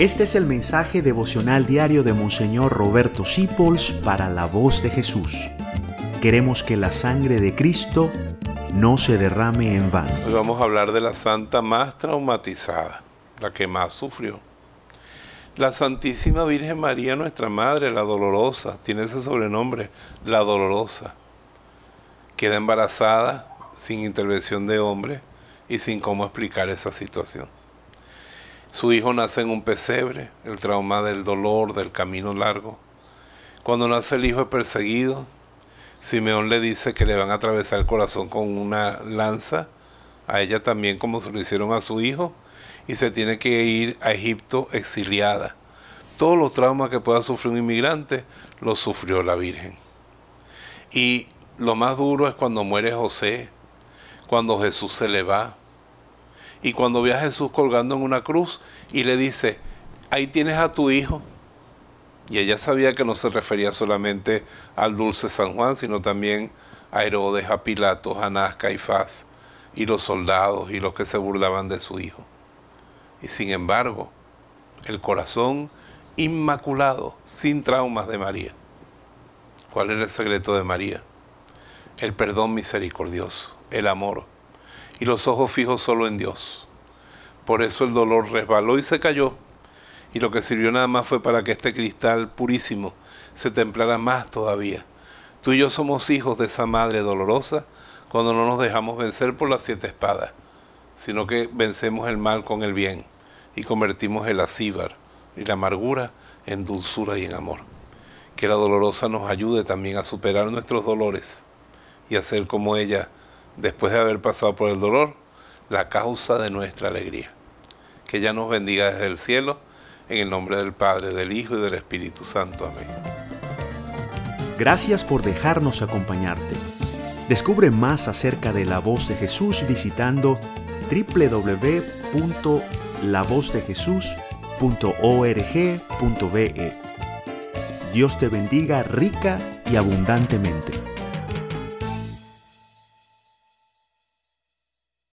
Este es el mensaje devocional diario de Monseñor Roberto Sipols para la voz de Jesús. Queremos que la sangre de Cristo no se derrame en vano. Hoy vamos a hablar de la santa más traumatizada, la que más sufrió. La Santísima Virgen María, nuestra Madre, la Dolorosa, tiene ese sobrenombre, la Dolorosa. Queda embarazada sin intervención de hombre y sin cómo explicar esa situación. Su hijo nace en un pesebre, el trauma del dolor, del camino largo. Cuando nace el hijo es perseguido. Simeón le dice que le van a atravesar el corazón con una lanza, a ella también como se lo hicieron a su hijo, y se tiene que ir a Egipto exiliada. Todos los traumas que pueda sufrir un inmigrante los sufrió la Virgen. Y lo más duro es cuando muere José, cuando Jesús se le va, y cuando ve a Jesús colgando en una cruz y le dice, ahí tienes a tu hijo. Y ella sabía que no se refería solamente al dulce San Juan, sino también a Herodes, a Pilato, a Anás, Caifás y los soldados y los que se burlaban de su hijo. Y sin embargo, el corazón inmaculado, sin traumas de María. ¿Cuál era el secreto de María? El perdón misericordioso, el amor y los ojos fijos solo en Dios. Por eso el dolor resbaló y se cayó, y lo que sirvió nada más fue para que este cristal purísimo se templara más todavía. Tú y yo somos hijos de esa madre dolorosa cuando no nos dejamos vencer por las siete espadas, sino que vencemos el mal con el bien y convertimos el acíbar y la amargura en dulzura y en amor. Que la dolorosa nos ayude también a superar nuestros dolores y a ser como ella después de haber pasado por el dolor, la causa de nuestra alegría. Que ella nos bendiga desde el cielo, en el nombre del Padre, del Hijo y del Espíritu Santo. Amén. Gracias por dejarnos acompañarte. Descubre más acerca de la voz de Jesús visitando www.lavozdejesús.org.be. Dios te bendiga rica y abundantemente.